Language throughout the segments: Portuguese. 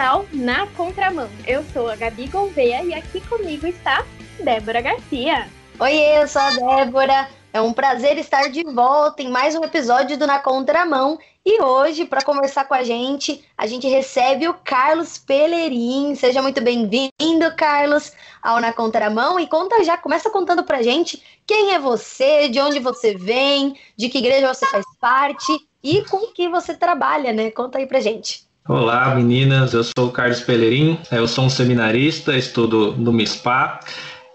ao Na Contramão. Eu sou a Gabi Gouveia e aqui comigo está Débora Garcia. Oi, eu sou a Débora. É um prazer estar de volta em mais um episódio do Na Contramão. E hoje, para conversar com a gente, a gente recebe o Carlos Pelerim. Seja muito bem-vindo, Carlos, ao Na Contramão. E conta já, começa contando pra gente quem é você, de onde você vem, de que igreja você faz parte e com que você trabalha, né? Conta aí pra gente. Olá, meninas. Eu sou o Carlos Pelerim. Eu sou um seminarista, estudo no MISPA.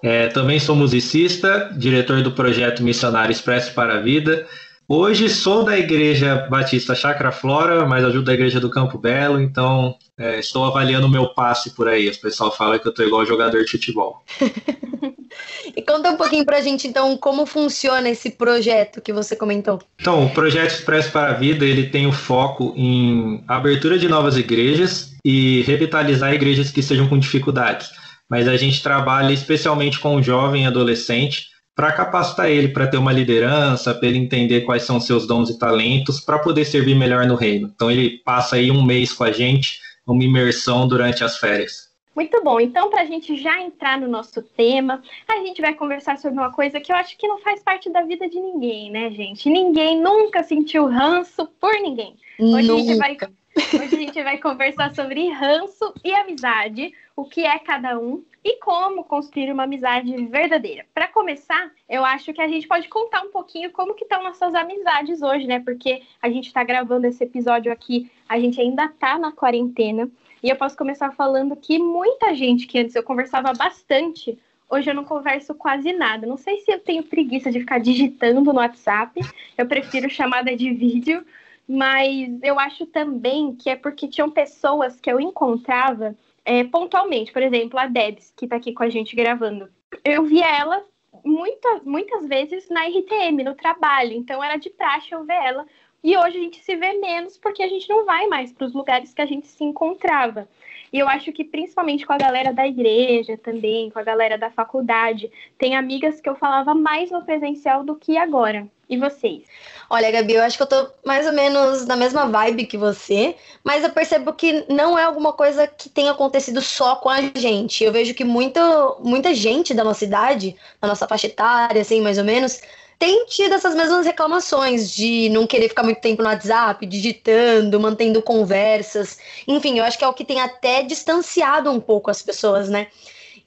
É, também sou musicista, diretor do projeto Missionário Expresso para a Vida. Hoje sou da Igreja Batista Chacra Flora, mas ajudo a Igreja do Campo Belo, então é, estou avaliando o meu passe por aí. O pessoal fala que eu estou igual jogador de futebol. e conta um pouquinho para a gente, então, como funciona esse projeto que você comentou. Então, o projeto Expresso para a Vida ele tem o foco em abertura de novas igrejas e revitalizar igrejas que estejam com dificuldades mas a gente trabalha especialmente com o jovem e adolescente para capacitar ele para ter uma liderança, para ele entender quais são seus dons e talentos, para poder servir melhor no reino. Então ele passa aí um mês com a gente, uma imersão durante as férias. Muito bom. Então, para a gente já entrar no nosso tema, a gente vai conversar sobre uma coisa que eu acho que não faz parte da vida de ninguém, né, gente? Ninguém nunca sentiu ranço por ninguém. Hoje, a gente, vai, hoje a gente vai conversar sobre ranço e amizade, o que é cada um e como construir uma amizade verdadeira. Para começar, eu acho que a gente pode contar um pouquinho como que estão nossas amizades hoje, né? Porque a gente está gravando esse episódio aqui, a gente ainda está na quarentena. E eu posso começar falando que muita gente que antes eu conversava bastante, hoje eu não converso quase nada. Não sei se eu tenho preguiça de ficar digitando no WhatsApp, eu prefiro chamada de vídeo, mas eu acho também que é porque tinham pessoas que eu encontrava é, pontualmente. Por exemplo, a Debs, que está aqui com a gente gravando. Eu via ela muitas, muitas vezes na RTM, no trabalho. Então era de praxe eu ver ela. E hoje a gente se vê menos porque a gente não vai mais para os lugares que a gente se encontrava. E eu acho que principalmente com a galera da igreja também, com a galera da faculdade, tem amigas que eu falava mais no presencial do que agora. E vocês? Olha, Gabi, eu acho que eu tô mais ou menos na mesma vibe que você, mas eu percebo que não é alguma coisa que tenha acontecido só com a gente. Eu vejo que muita, muita gente da nossa idade, da nossa faixa etária, assim, mais ou menos, tem tido essas mesmas reclamações de não querer ficar muito tempo no WhatsApp, digitando, mantendo conversas. Enfim, eu acho que é o que tem até distanciado um pouco as pessoas, né?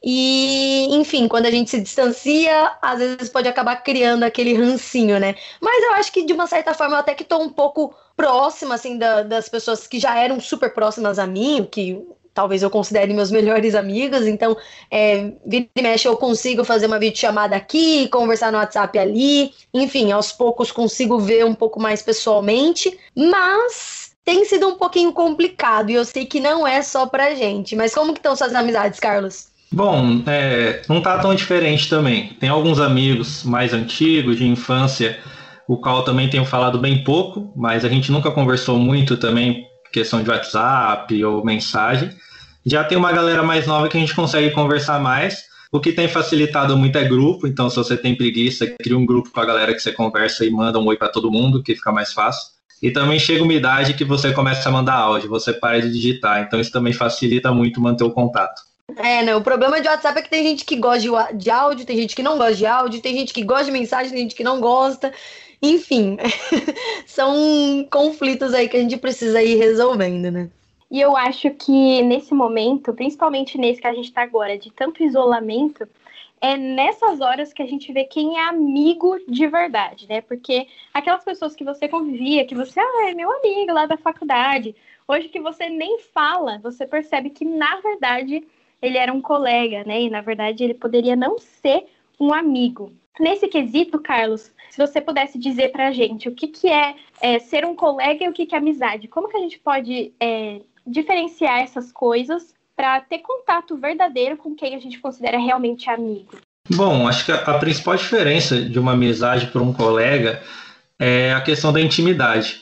E, enfim, quando a gente se distancia, às vezes pode acabar criando aquele rancinho, né? Mas eu acho que, de uma certa forma, eu até que tô um pouco próxima, assim, da, das pessoas que já eram super próximas a mim, que talvez eu considere meus melhores amigos, então, é, vira e mexe, eu consigo fazer uma videochamada aqui, conversar no WhatsApp ali, enfim, aos poucos consigo ver um pouco mais pessoalmente, mas tem sido um pouquinho complicado, e eu sei que não é só pra gente, mas como que estão suas amizades, Carlos? Bom, é, não tá tão diferente também. Tem alguns amigos mais antigos, de infância, o qual também tenho falado bem pouco, mas a gente nunca conversou muito também, questão de WhatsApp ou mensagem. Já tem uma galera mais nova que a gente consegue conversar mais. O que tem facilitado muito é grupo, então se você tem preguiça, cria um grupo com a galera que você conversa e manda um oi para todo mundo, que fica mais fácil. E também chega uma idade que você começa a mandar áudio, você para de digitar, então isso também facilita muito manter o contato. É, não, o problema de WhatsApp é que tem gente que gosta de áudio, tem gente que não gosta de áudio, tem gente que gosta de mensagem, tem gente que não gosta. Enfim, são conflitos aí que a gente precisa ir resolvendo, né? E eu acho que nesse momento, principalmente nesse que a gente está agora, de tanto isolamento, é nessas horas que a gente vê quem é amigo de verdade, né? Porque aquelas pessoas que você convivia, que você, ah, é meu amigo lá da faculdade, hoje que você nem fala, você percebe que na verdade ele era um colega, né? E na verdade ele poderia não ser um amigo. Nesse quesito, Carlos, se você pudesse dizer para a gente o que, que é, é, ser um colega e o que, que é amizade, como que a gente pode é, diferenciar essas coisas para ter contato verdadeiro com quem a gente considera realmente amigo? Bom, acho que a, principal diferença de uma amizade para um colega é a questão da intimidade.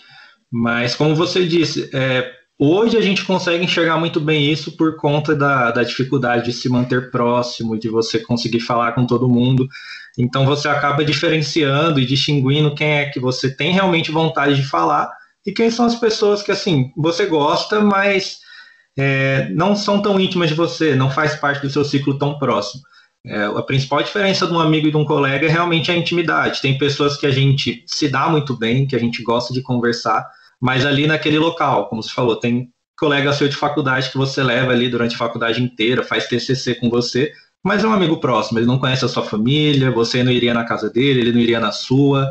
Mas, como você disse, é, Hoje a gente consegue enxergar muito bem isso por conta da, da dificuldade de se manter próximo, de você conseguir falar com todo mundo. Então você acaba diferenciando e distinguindo quem é que você tem realmente vontade de falar e quem são as pessoas que assim você gosta, mas é, não são tão íntimas de você, não faz parte do seu ciclo tão próximo. É, a principal diferença de um amigo e de um colega é realmente a intimidade. Tem pessoas que a gente se dá muito bem, que a gente gosta de conversar, mas ali naquele local, como você falou, tem colega seu de faculdade que você leva ali durante a faculdade inteira, faz TCC com você, mas é um amigo próximo, ele não conhece a sua família, você não iria na casa dele, ele não iria na sua,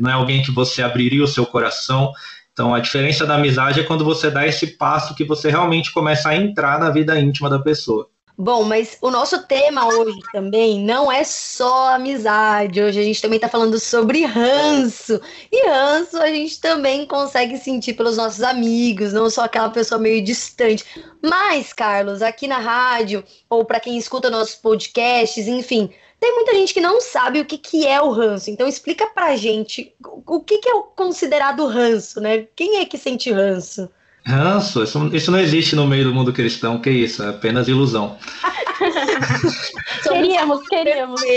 não é alguém que você abriria o seu coração. Então, a diferença da amizade é quando você dá esse passo que você realmente começa a entrar na vida íntima da pessoa. Bom, mas o nosso tema hoje também não é só amizade. Hoje a gente também está falando sobre ranço. E ranço a gente também consegue sentir pelos nossos amigos, não só aquela pessoa meio distante. Mas, Carlos, aqui na rádio, ou para quem escuta nossos podcasts, enfim, tem muita gente que não sabe o que, que é o ranço. Então explica pra gente o que, que é o considerado ranço, né? Quem é que sente ranço? Ranço? Isso, isso não existe no meio do mundo cristão, que isso? É apenas ilusão. queríamos, queríamos.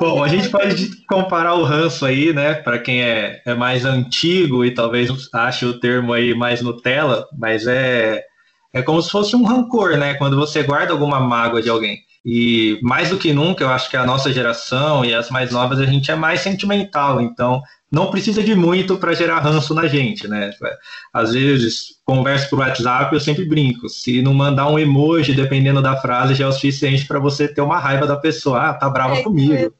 Bom, a gente pode comparar o ranço aí, né, para quem é, é mais antigo e talvez ache o termo aí mais Nutella, mas é, é como se fosse um rancor, né, quando você guarda alguma mágoa de alguém. E mais do que nunca, eu acho que a nossa geração e as mais novas, a gente é mais sentimental, então não precisa de muito para gerar ranço na gente, né? Às vezes, converso por WhatsApp, eu sempre brinco. Se não mandar um emoji, dependendo da frase, já é o suficiente para você ter uma raiva da pessoa. Ah, tá brava é, comigo.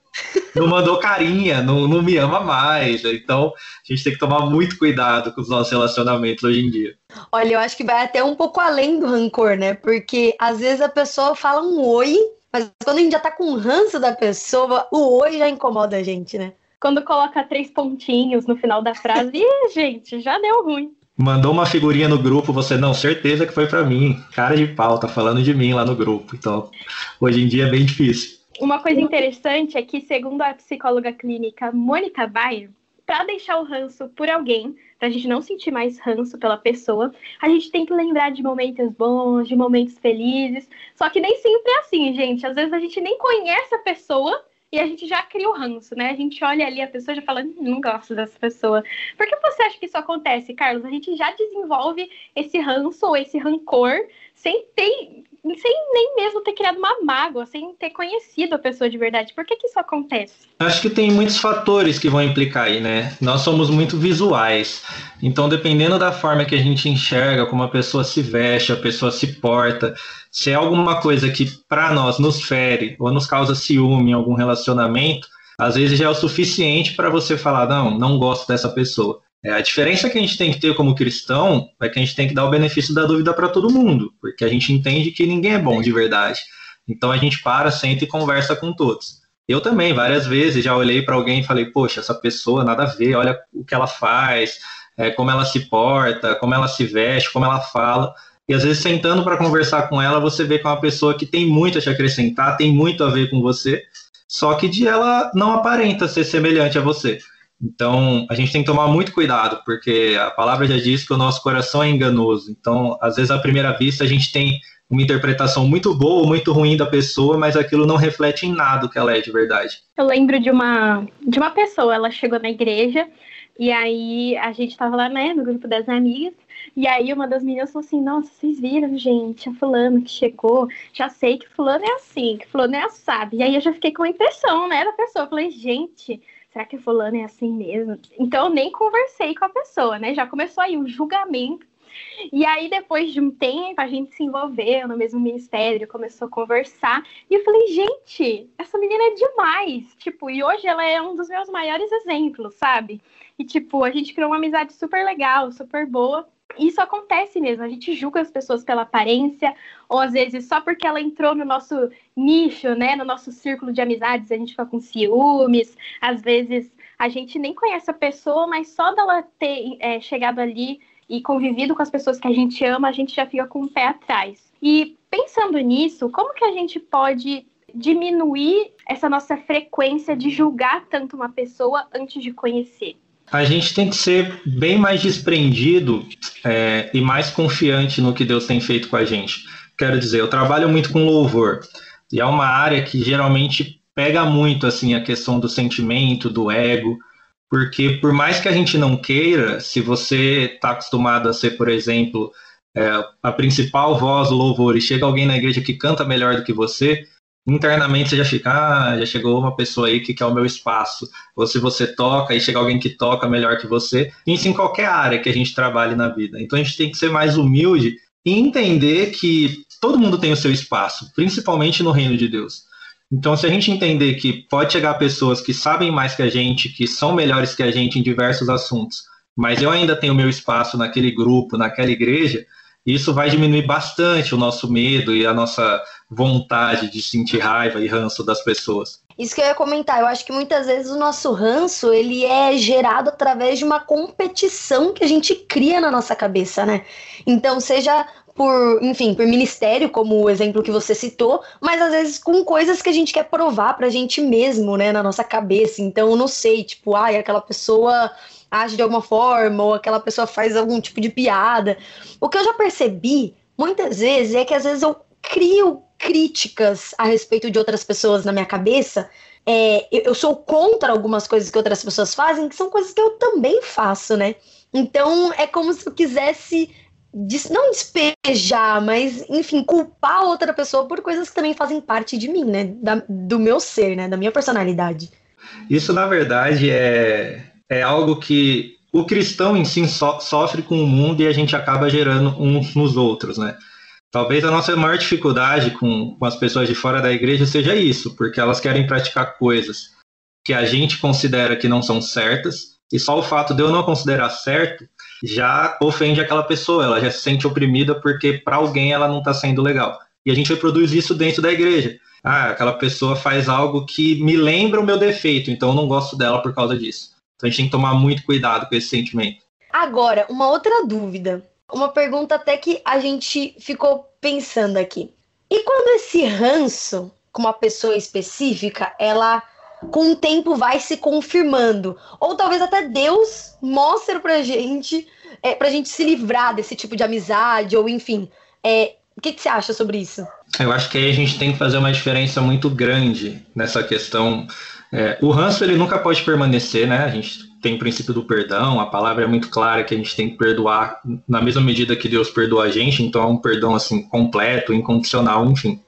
Não mandou carinha, não, não me ama mais. Então, a gente tem que tomar muito cuidado com os nossos relacionamentos hoje em dia. Olha, eu acho que vai até um pouco além do rancor, né? Porque às vezes a pessoa fala um oi, mas quando a gente já tá com o ranço da pessoa, o oi já incomoda a gente, né? Quando coloca três pontinhos no final da frase, ih, gente, já deu ruim. Mandou uma figurinha no grupo, você, não, certeza que foi para mim. Cara de pau, tá falando de mim lá no grupo. Então, hoje em dia é bem difícil. Uma coisa interessante é que, segundo a psicóloga clínica Mônica Bayer, para deixar o ranço por alguém, para a gente não sentir mais ranço pela pessoa, a gente tem que lembrar de momentos bons, de momentos felizes. Só que nem sempre é assim, gente. Às vezes a gente nem conhece a pessoa e a gente já cria o ranço, né? A gente olha ali a pessoa e já fala, hum, não gosto dessa pessoa. Por que você acha que isso acontece, Carlos? A gente já desenvolve esse ranço ou esse rancor sem ter sem nem mesmo ter criado uma mágoa, sem ter conhecido a pessoa de verdade. Por que, que isso acontece? Acho que tem muitos fatores que vão implicar aí, né? Nós somos muito visuais. Então, dependendo da forma que a gente enxerga, como a pessoa se veste, a pessoa se porta, se é alguma coisa que para nós nos fere ou nos causa ciúme em algum relacionamento, às vezes já é o suficiente para você falar, não, não gosto dessa pessoa. É, a diferença que a gente tem que ter como cristão é que a gente tem que dar o benefício da dúvida para todo mundo, porque a gente entende que ninguém é bom de verdade. Então a gente para, senta e conversa com todos. Eu também, várias vezes, já olhei para alguém e falei, poxa, essa pessoa nada a ver, olha o que ela faz, é, como ela se porta, como ela se veste, como ela fala. E às vezes, sentando para conversar com ela, você vê que é uma pessoa que tem muito a te acrescentar, tem muito a ver com você, só que de ela não aparenta ser semelhante a você. Então, a gente tem que tomar muito cuidado, porque a palavra já diz que o nosso coração é enganoso. Então, às vezes, à primeira vista, a gente tem uma interpretação muito boa ou muito ruim da pessoa, mas aquilo não reflete em nada o que ela é de verdade. Eu lembro de uma, de uma pessoa, ela chegou na igreja, e aí a gente estava lá, né, no grupo das amigas, e aí uma das meninas falou assim, nossa, vocês viram, gente, a fulano que chegou, já sei que fulano é assim, que fulano é assado. E aí eu já fiquei com a impressão, né, da pessoa. Eu falei, gente, será que fulano é assim mesmo? Então eu nem conversei com a pessoa, né? Já começou aí o julgamento. E aí, depois de um tempo, a gente se envolveu no mesmo ministério, começou a conversar. E eu falei, gente, essa menina é demais. Tipo, e hoje ela é um dos meus maiores exemplos, sabe? E, tipo, a gente criou uma amizade super legal, super boa isso acontece mesmo, a gente julga as pessoas pela aparência, ou às vezes só porque ela entrou no nosso nicho, né, no nosso círculo de amizades, a gente fica com ciúmes, às vezes a gente nem conhece a pessoa, mas só dela ter é, chegado ali e convivido com as pessoas que a gente ama, a gente já fica com o pé atrás. E pensando nisso, como que a gente pode diminuir essa nossa frequência de julgar tanto uma pessoa antes de conhecer? A gente tem que ser bem mais desprendido é, e mais confiante no que Deus tem feito com a gente. Quero dizer, eu trabalho muito com louvor e é uma área que geralmente pega muito assim a questão do sentimento, do ego, porque por mais que a gente não queira, se você está acostumado a ser, por exemplo, é, a principal voz do louvor e chega alguém na igreja que canta melhor do que você, internamente você já fica, ah, já chegou uma pessoa aí que quer o meu espaço. Ou se você toca e chega alguém que toca melhor que você, isso em qualquer área que a gente trabalhe na vida. Então a gente tem que ser mais humilde e entender que todo mundo tem o seu espaço, principalmente no reino de Deus. Então, se a gente entender que pode chegar pessoas que sabem mais que a gente, que são melhores que a gente em diversos assuntos, mas eu ainda tenho meu espaço naquele grupo, naquela igreja, isso vai diminuir bastante o nosso medo e a nossa vontade de sentir raiva e ranço das pessoas. Isso que eu ia comentar, eu acho que muitas vezes o nosso ranço, ele é gerado através de uma competição que a gente cria na nossa cabeça, né? Então, seja por, enfim, por ministério, como o exemplo que você citou, mas às vezes com coisas que a gente quer provar pra gente mesmo, né, na nossa cabeça. Então, não sei, tipo, ai, aquela pessoa age de alguma forma, ou aquela pessoa faz algum tipo de piada. O que eu já percebi muitas vezes é que às vezes eu crio críticas a respeito de outras pessoas na minha cabeça. É, eu sou contra algumas coisas que outras pessoas fazem, que são coisas que eu também faço, né? Então é como se eu quisesse não despejar, mas enfim, culpar outra pessoa por coisas que também fazem parte de mim, né? Da, do meu ser, né? Da minha personalidade. Isso, na verdade, é, é algo que o cristão em si so, sofre com o mundo e a gente acaba gerando uns nos outros, né? Talvez a nossa maior dificuldade com, com as pessoas de fora da igreja seja isso, porque elas querem praticar coisas que a gente considera que não são certas, e só o fato de eu não considerar certo já ofende aquela pessoa, ela já se sente oprimida porque para alguém ela não está sendo legal. E a gente reproduz isso dentro da igreja. Ah, aquela pessoa faz algo que me lembra o meu defeito, então eu não gosto dela por causa disso. Então a gente tem que tomar muito cuidado com esse sentimento. Agora, uma outra dúvida. Uma pergunta até que a gente ficou pensando aqui. E quando esse ranço com uma pessoa específica, ela com o tempo vai se confirmando. Ou talvez até Deus mostre pra gente, é, pra gente se livrar desse tipo de amizade, ou enfim. É, o que, que você acha sobre isso? Eu acho que aí a gente tem que fazer uma diferença muito grande nessa questão é, o ranço ele nunca pode permanecer, né? A gente tem o princípio do perdão, a palavra é muito clara que a gente tem que perdoar na mesma medida que Deus perdoa a gente, então é um perdão assim completo, incondicional, enfim.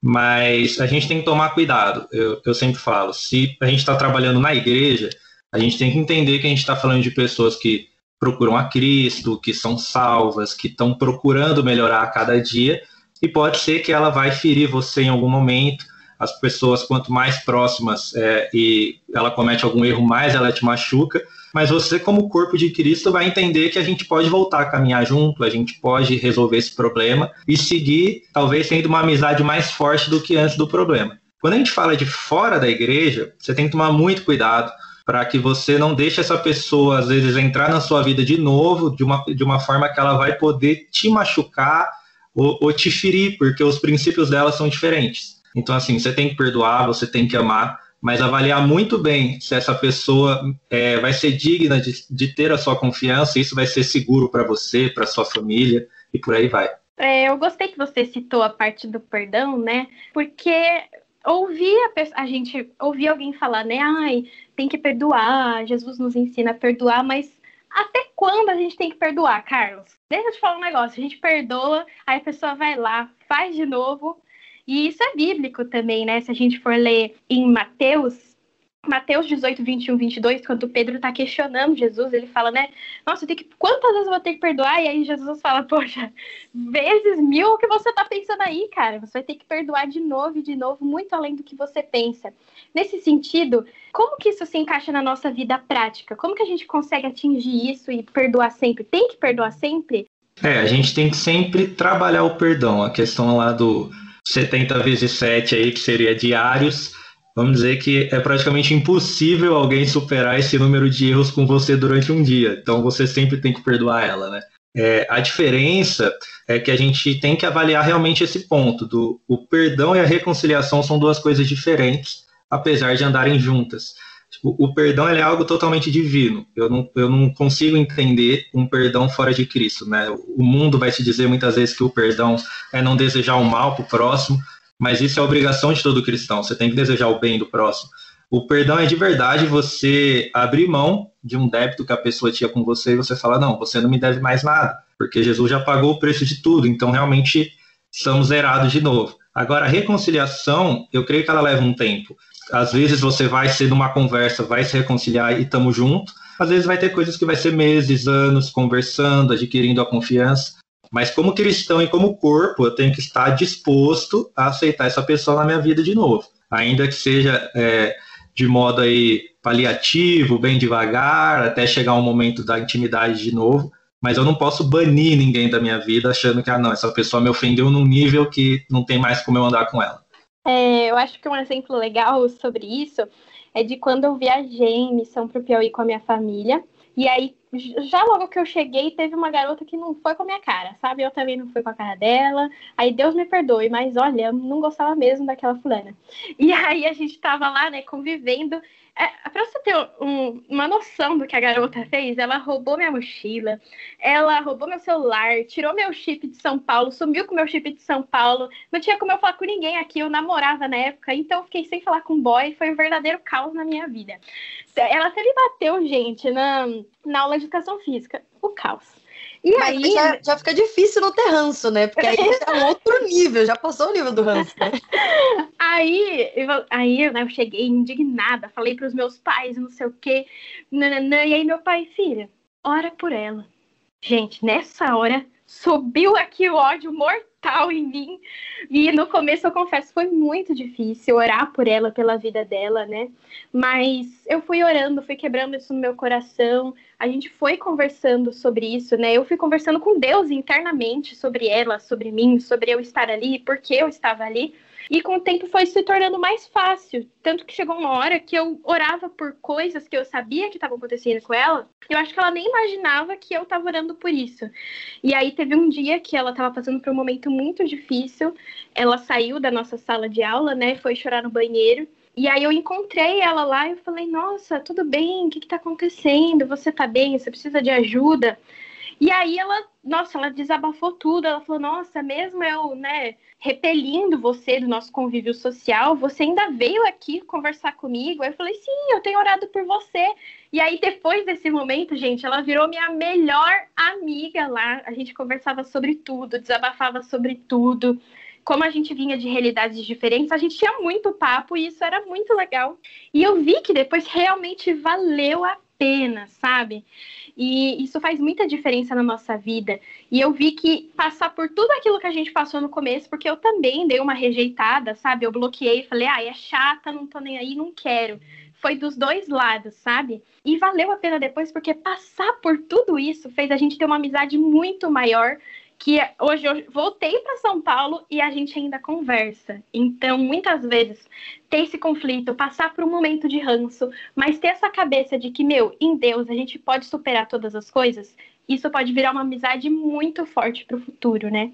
Mas a gente tem que tomar cuidado. Eu, eu sempre falo, se a gente está trabalhando na igreja, a gente tem que entender que a gente está falando de pessoas que procuram a Cristo, que são salvas, que estão procurando melhorar a cada dia, e pode ser que ela vai ferir você em algum momento as pessoas, quanto mais próximas é, e ela comete algum erro, mais ela te machuca. Mas você, como corpo de Cristo, vai entender que a gente pode voltar a caminhar junto, a gente pode resolver esse problema e seguir, talvez, tendo uma amizade mais forte do que antes do problema. Quando a gente fala de fora da igreja, você tem que tomar muito cuidado para que você não deixe essa pessoa, às vezes, entrar na sua vida de novo, de uma, de uma forma que ela vai poder te machucar ou, ou te ferir, porque os princípios dela são diferentes. Então, assim, você tem que perdoar, você tem que amar, mas avaliar muito bem se essa pessoa é, vai ser digna de, de, ter a sua confiança, isso vai ser seguro para você, para sua família e por aí vai. É, eu gostei que você citou a parte do perdão, né? Porque ouvir a, a, gente ouvir alguém falar, né? Ai, tem que perdoar, Jesus nos ensina a perdoar, mas até quando a gente tem que perdoar, Carlos? Deixa eu te falar um negócio, a gente perdoa, aí a pessoa vai lá, faz de novo, e isso é bíblico também, né? Se a gente for ler em Mateus, Mateus 18, 21, 22, quando Pedro está questionando Jesus, ele fala, né? Nossa, tem que, quantas vezes eu vou ter que perdoar? E aí Jesus fala, poxa, vezes mil o que você está pensando aí, cara. Você vai ter que perdoar de novo e de novo, muito além do que você pensa. Nesse sentido, como que isso se encaixa na nossa vida prática? Como que a gente consegue atingir isso e perdoar sempre? Tem que perdoar sempre? É, a gente tem que sempre trabalhar o perdão. A questão lá do 70 vezes 7 aí, que seria diários, vamos dizer que é praticamente impossível alguém superar esse número de erros com você durante um dia. Então você sempre tem que perdoar ela, né? É, a diferença é que a gente tem que avaliar realmente esse ponto do o perdão e a reconciliação são duas coisas diferentes, apesar de andarem juntas. Tipo, o perdão é algo totalmente divino. Eu não, eu não consigo entender um perdão fora de Cristo. Né? O mundo vai te dizer muitas vezes que o perdão é não desejar o mal para o próximo, mas isso é obrigação de todo cristão. Você tem que desejar o bem do próximo. O perdão é de verdade você abrir mão de um débito que a pessoa tinha com você e você fala: não, você não me deve mais nada, porque Jesus já pagou o preço de tudo, então realmente estamos zerados de novo. Agora, a reconciliação, eu creio que ela leva um tempo. Às vezes você vai ser numa conversa, vai se reconciliar e estamos juntos. Às vezes vai ter coisas que vai ser meses, anos, conversando, adquirindo a confiança. Mas como cristão e como corpo, eu tenho que estar disposto a aceitar essa pessoa na minha vida de novo. Ainda que seja é, de modo aí paliativo, bem devagar, até chegar um momento da intimidade de novo mas eu não posso banir ninguém da minha vida achando que, ah, não, essa pessoa me ofendeu num nível que não tem mais como eu andar com ela. É, eu acho que um exemplo legal sobre isso é de quando eu viajei em missão para o Piauí com a minha família. E aí, já logo que eu cheguei, teve uma garota que não foi com a minha cara, sabe? Eu também não fui com a cara dela. Aí Deus me perdoe, mas olha, eu não gostava mesmo daquela fulana. E aí a gente tava lá, né, convivendo. É, pra você ter um, uma noção do que a garota fez, ela roubou minha mochila, ela roubou meu celular, tirou meu chip de São Paulo, sumiu com meu chip de São Paulo. Não tinha como eu falar com ninguém aqui, eu namorava na época, então eu fiquei sem falar com boy, foi um verdadeiro caos na minha vida. Ela até me bateu, gente, na, na aula de educação física. O caos. E Mas aí já, já, fica difícil não ter ranço, né? Porque aí é um outro nível, já passou o nível do ranço, né? aí, eu, aí né, eu cheguei indignada, falei para os meus pais, não sei o quê, nananã, e aí meu pai, filha, ora por ela. Gente, nessa hora subiu aqui o ódio mortal em mim. E no começo, eu confesso, foi muito difícil orar por ela, pela vida dela, né? Mas eu fui orando, fui quebrando isso no meu coração. A gente foi conversando sobre isso, né? Eu fui conversando com Deus internamente sobre ela, sobre mim, sobre eu estar ali, porque eu estava ali. E com o tempo foi se tornando mais fácil. Tanto que chegou uma hora que eu orava por coisas que eu sabia que estavam acontecendo com ela. Eu acho que ela nem imaginava que eu estava orando por isso. E aí teve um dia que ela estava passando por um momento muito difícil. Ela saiu da nossa sala de aula, né? Foi chorar no banheiro. E aí eu encontrei ela lá e falei, nossa, tudo bem? O que, está acontecendo? Você está bem? Você precisa de ajuda? E aí ela, nossa, ela desabafou tudo. Ela falou, nossa, mesmo eu, né, repelindo você do nosso convívio social, você ainda veio aqui conversar comigo. Aí eu falei, sim, eu tenho orado por você. E aí, depois desse momento, gente, ela virou minha melhor amiga lá. A gente conversava sobre tudo, desabafava sobre tudo. Como a gente vinha de realidades diferentes, a gente tinha muito papo e isso era muito legal. E eu vi que depois realmente valeu a pena, sabe? E isso faz muita diferença na nossa vida. E eu vi que passar por tudo aquilo que a gente passou no começo, porque eu também dei uma rejeitada, sabe? Eu bloqueei, falei, ah, é chata, não tô nem aí, não quero. Foi dos dois lados, sabe? E valeu a pena depois, porque passar por tudo isso fez a gente ter uma amizade muito maior que hoje eu voltei para São Paulo e a gente ainda conversa. Então, muitas vezes, ter esse conflito, passar por um momento de ranço, mas ter essa cabeça de que, meu, em Deus a gente pode superar todas as coisas, isso pode virar uma amizade muito forte para o futuro, né?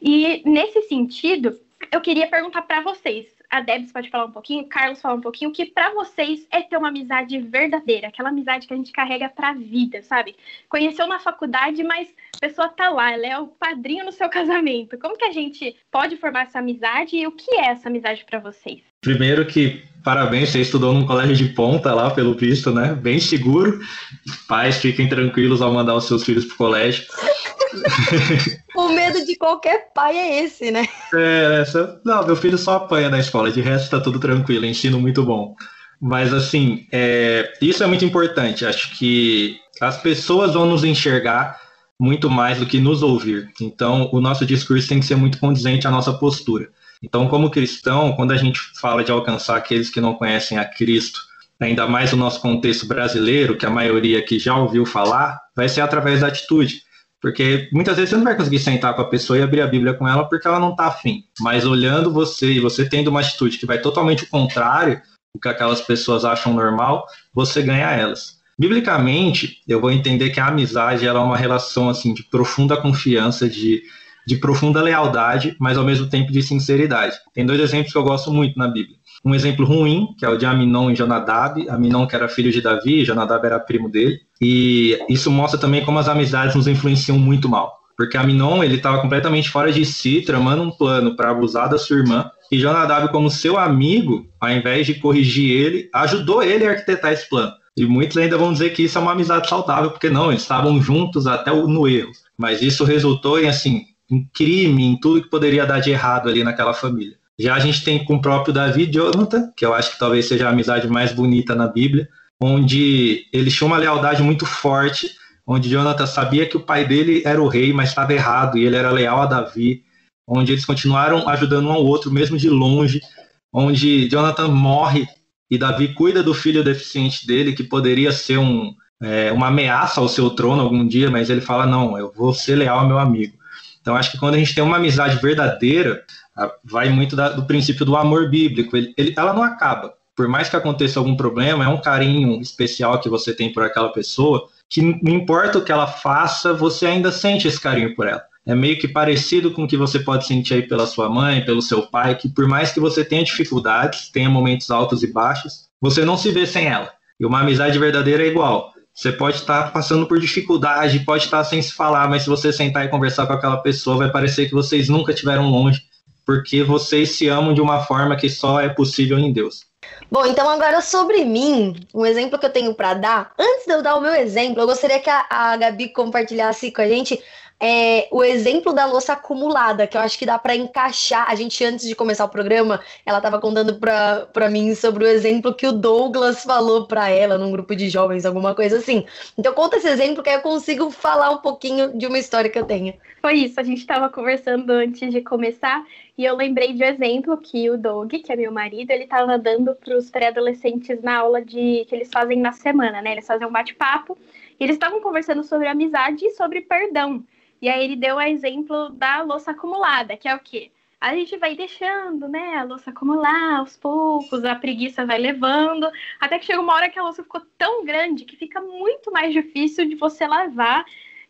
E nesse sentido, eu queria perguntar para vocês, a Debs pode falar um pouquinho, o Carlos falar um pouquinho, o que para vocês é ter uma amizade verdadeira, aquela amizade que a gente carrega para a vida, sabe? Conheceu na faculdade, mas a pessoa tá lá, ela é o padrinho no seu casamento. Como que a gente pode formar essa amizade e o que é essa amizade para vocês? Primeiro que parabéns, você estudou num colégio de ponta lá, pelo visto, né? Bem seguro. Pais, fiquem tranquilos ao mandar os seus filhos pro colégio. o medo de qualquer pai é esse, né? É, essa... não, meu filho só apanha na escola, de resto tá tudo tranquilo, ensino muito bom. Mas assim, é... isso é muito importante. Acho que as pessoas vão nos enxergar muito mais do que nos ouvir. Então, o nosso discurso tem que ser muito condizente à nossa postura. Então, como cristão, quando a gente fala de alcançar aqueles que não conhecem a Cristo, ainda mais no nosso contexto brasileiro, que a maioria aqui já ouviu falar, vai ser através da atitude. Porque muitas vezes você não vai conseguir sentar com a pessoa e abrir a Bíblia com ela porque ela não está afim. Mas olhando você e você tendo uma atitude que vai totalmente o contrário do que aquelas pessoas acham normal, você ganha elas. Biblicamente, eu vou entender que a amizade ela é uma relação assim de profunda confiança, de, de profunda lealdade, mas ao mesmo tempo de sinceridade. Tem dois exemplos que eu gosto muito na Bíblia. Um exemplo ruim, que é o de Aminon e Jonadab. Aminon, que era filho de Davi, Jonadab era primo dele. E isso mostra também como as amizades nos influenciam muito mal. porque Aminon ele estava completamente fora de si, tramando um plano para abusar da sua irmã, e Jonadab, como seu amigo, ao invés de corrigir ele, ajudou ele a arquitetar esse plano. E muitos ainda vão dizer que isso é uma amizade saudável, porque não, eles estavam juntos até no erro. Mas isso resultou em assim, em crime, em tudo que poderia dar de errado ali naquela família. Já a gente tem com o próprio Davi e Jonathan, que eu acho que talvez seja a amizade mais bonita na Bíblia, onde eles tinham uma lealdade muito forte, onde Jonathan sabia que o pai dele era o rei, mas estava errado, e ele era leal a Davi, onde eles continuaram ajudando um ao outro, mesmo de longe, onde Jonathan morre e Davi cuida do filho deficiente dele, que poderia ser um, é, uma ameaça ao seu trono algum dia, mas ele fala: não, eu vou ser leal ao meu amigo. Então, acho que quando a gente tem uma amizade verdadeira, vai muito da, do princípio do amor bíblico. Ele, ele, ela não acaba. Por mais que aconteça algum problema, é um carinho especial que você tem por aquela pessoa, que não importa o que ela faça, você ainda sente esse carinho por ela. É meio que parecido com o que você pode sentir aí pela sua mãe, pelo seu pai, que por mais que você tenha dificuldades, tenha momentos altos e baixos, você não se vê sem ela. E uma amizade verdadeira é igual. Você pode estar passando por dificuldade, pode estar sem se falar, mas se você sentar e conversar com aquela pessoa, vai parecer que vocês nunca estiveram longe, porque vocês se amam de uma forma que só é possível em Deus. Bom, então agora sobre mim, um exemplo que eu tenho para dar. Antes de eu dar o meu exemplo, eu gostaria que a, a Gabi compartilhasse com a gente é, o exemplo da louça acumulada, que eu acho que dá para encaixar. A gente, antes de começar o programa, ela estava contando para mim sobre o exemplo que o Douglas falou para ela num grupo de jovens, alguma coisa assim. Então, conta esse exemplo que eu consigo falar um pouquinho de uma história que eu tenho. Foi isso, a gente estava conversando antes de começar e eu lembrei de um exemplo que o Doug, que é meu marido, ele estava dando para os pré-adolescentes na aula de que eles fazem na semana, né? Eles fazem um bate-papo e eles estavam conversando sobre amizade e sobre perdão. E aí ele deu o exemplo da louça acumulada, que é o quê? A gente vai deixando, né, a louça acumular aos poucos, a preguiça vai levando, até que chega uma hora que a louça ficou tão grande que fica muito mais difícil de você lavar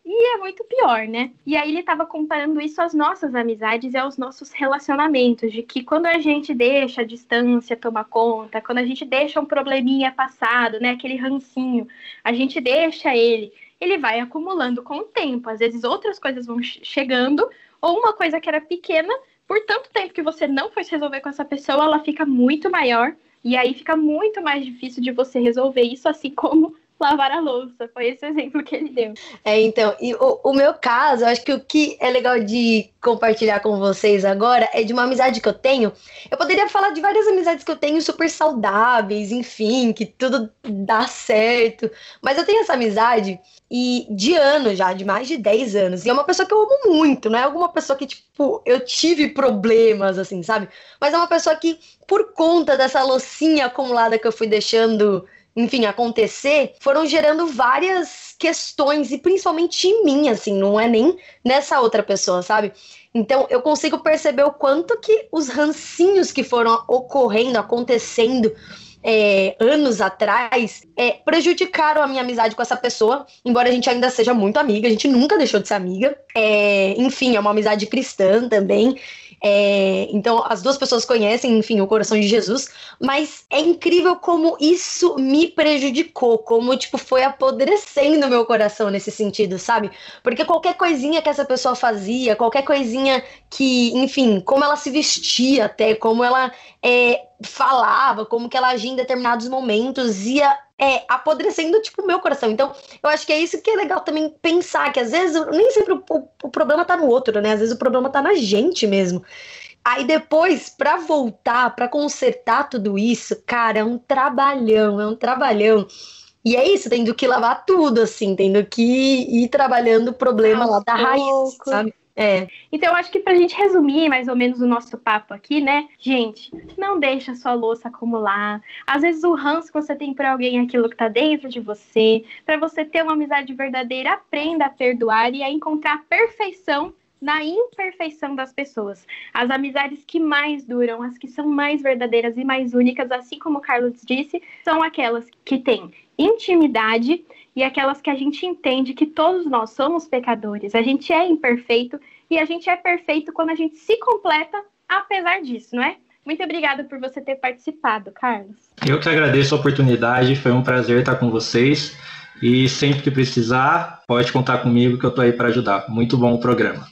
e é muito pior, né? E aí ele estava comparando isso às nossas amizades e aos nossos relacionamentos, de que quando a gente deixa a distância tomar conta, quando a gente deixa um probleminha passado, né, aquele rancinho, a gente deixa ele ele vai acumulando com o tempo. Às vezes outras coisas vão chegando, ou uma coisa que era pequena, por tanto tempo que você não foi se resolver com essa pessoa, ela fica muito maior. E aí fica muito mais difícil de você resolver isso, assim como lavar a louça. Foi esse exemplo que ele deu. É, então, e o, o meu caso, acho que o que é legal de compartilhar com vocês agora é de uma amizade que eu tenho. Eu poderia falar de várias amizades que eu tenho super saudáveis, enfim, que tudo dá certo. Mas eu tenho essa amizade e de anos já, de mais de 10 anos. E é uma pessoa que eu amo muito, não é alguma pessoa que, tipo, eu tive problemas, assim, sabe? Mas é uma pessoa que, por conta dessa loucinha acumulada que eu fui deixando enfim, acontecer, foram gerando várias questões, e principalmente em mim, assim, não é nem nessa outra pessoa, sabe? Então eu consigo perceber o quanto que os rancinhos que foram ocorrendo, acontecendo é, anos atrás, é, prejudicaram a minha amizade com essa pessoa, embora a gente ainda seja muito amiga, a gente nunca deixou de ser amiga. É, enfim, é uma amizade cristã também. É, então, as duas pessoas conhecem, enfim, o coração de Jesus, mas é incrível como isso me prejudicou, como, tipo, foi apodrecendo meu coração nesse sentido, sabe? Porque qualquer coisinha que essa pessoa fazia, qualquer coisinha que, enfim, como ela se vestia até, como ela é, falava, como que ela agia em determinados momentos, ia é, apodrecendo, tipo, o meu coração. Então, eu acho que é isso que é legal também pensar, que às vezes nem sempre o, o, o problema tá no outro, né? Às vezes o problema tá na gente mesmo. Aí depois, para voltar, para consertar tudo isso, cara, é um trabalhão, é um trabalhão. E é isso, tendo que lavar tudo, assim, tendo que ir trabalhando o problema lá da raiz, sabe? É. Então, eu acho que pra gente resumir mais ou menos o nosso papo aqui, né? Gente, não deixa a sua louça acumular. Às vezes o ranço que você tem por alguém é aquilo que tá dentro de você. Para você ter uma amizade verdadeira, aprenda a perdoar e a encontrar perfeição na imperfeição das pessoas. As amizades que mais duram, as que são mais verdadeiras e mais únicas, assim como o Carlos disse, são aquelas que têm intimidade e aquelas que a gente entende que todos nós somos pecadores, a gente é imperfeito e a gente é perfeito quando a gente se completa apesar disso, não é? Muito obrigada por você ter participado, Carlos. Eu que agradeço a oportunidade, foi um prazer estar com vocês. E sempre que precisar, pode contar comigo que eu tô aí para ajudar. Muito bom o programa.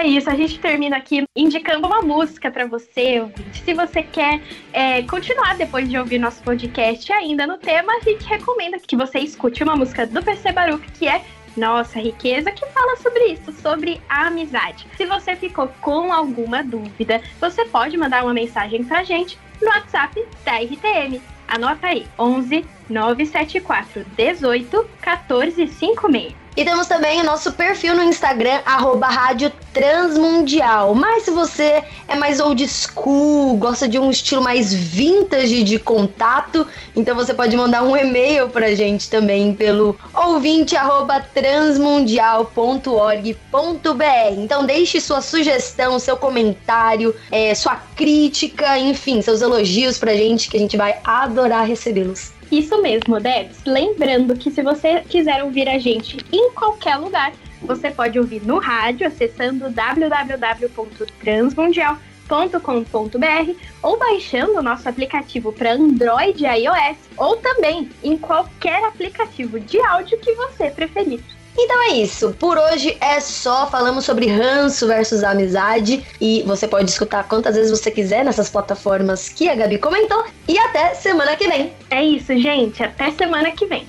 É isso, a gente termina aqui indicando uma música para você, ouvinte. Se você quer é, continuar depois de ouvir nosso podcast ainda no tema, a gente recomenda que você escute uma música do PC Baruch, que é nossa riqueza que fala sobre isso, sobre a amizade. Se você ficou com alguma dúvida, você pode mandar uma mensagem pra gente no WhatsApp da RTM. Anota aí, 11 974 18 14 56. E temos também o nosso perfil no Instagram, arroba Rádio Transmundial. Mas se você é mais old school, gosta de um estilo mais vintage de contato, então você pode mandar um e-mail pra gente também pelo ouvinte arroba transmundial.org.br. Então deixe sua sugestão, seu comentário, é, sua crítica, enfim, seus elogios pra gente, que a gente vai adorar recebê-los. Isso mesmo, Debs. Lembrando que se você quiser ouvir a gente em qualquer lugar, você pode ouvir no rádio acessando www.transmundial.com.br ou baixando o nosso aplicativo para Android e iOS ou também em qualquer aplicativo de áudio que você preferir. Então é isso. Por hoje é só. Falamos sobre ranço versus amizade. E você pode escutar quantas vezes você quiser nessas plataformas que a Gabi comentou. E até semana que vem. É isso, gente. Até semana que vem.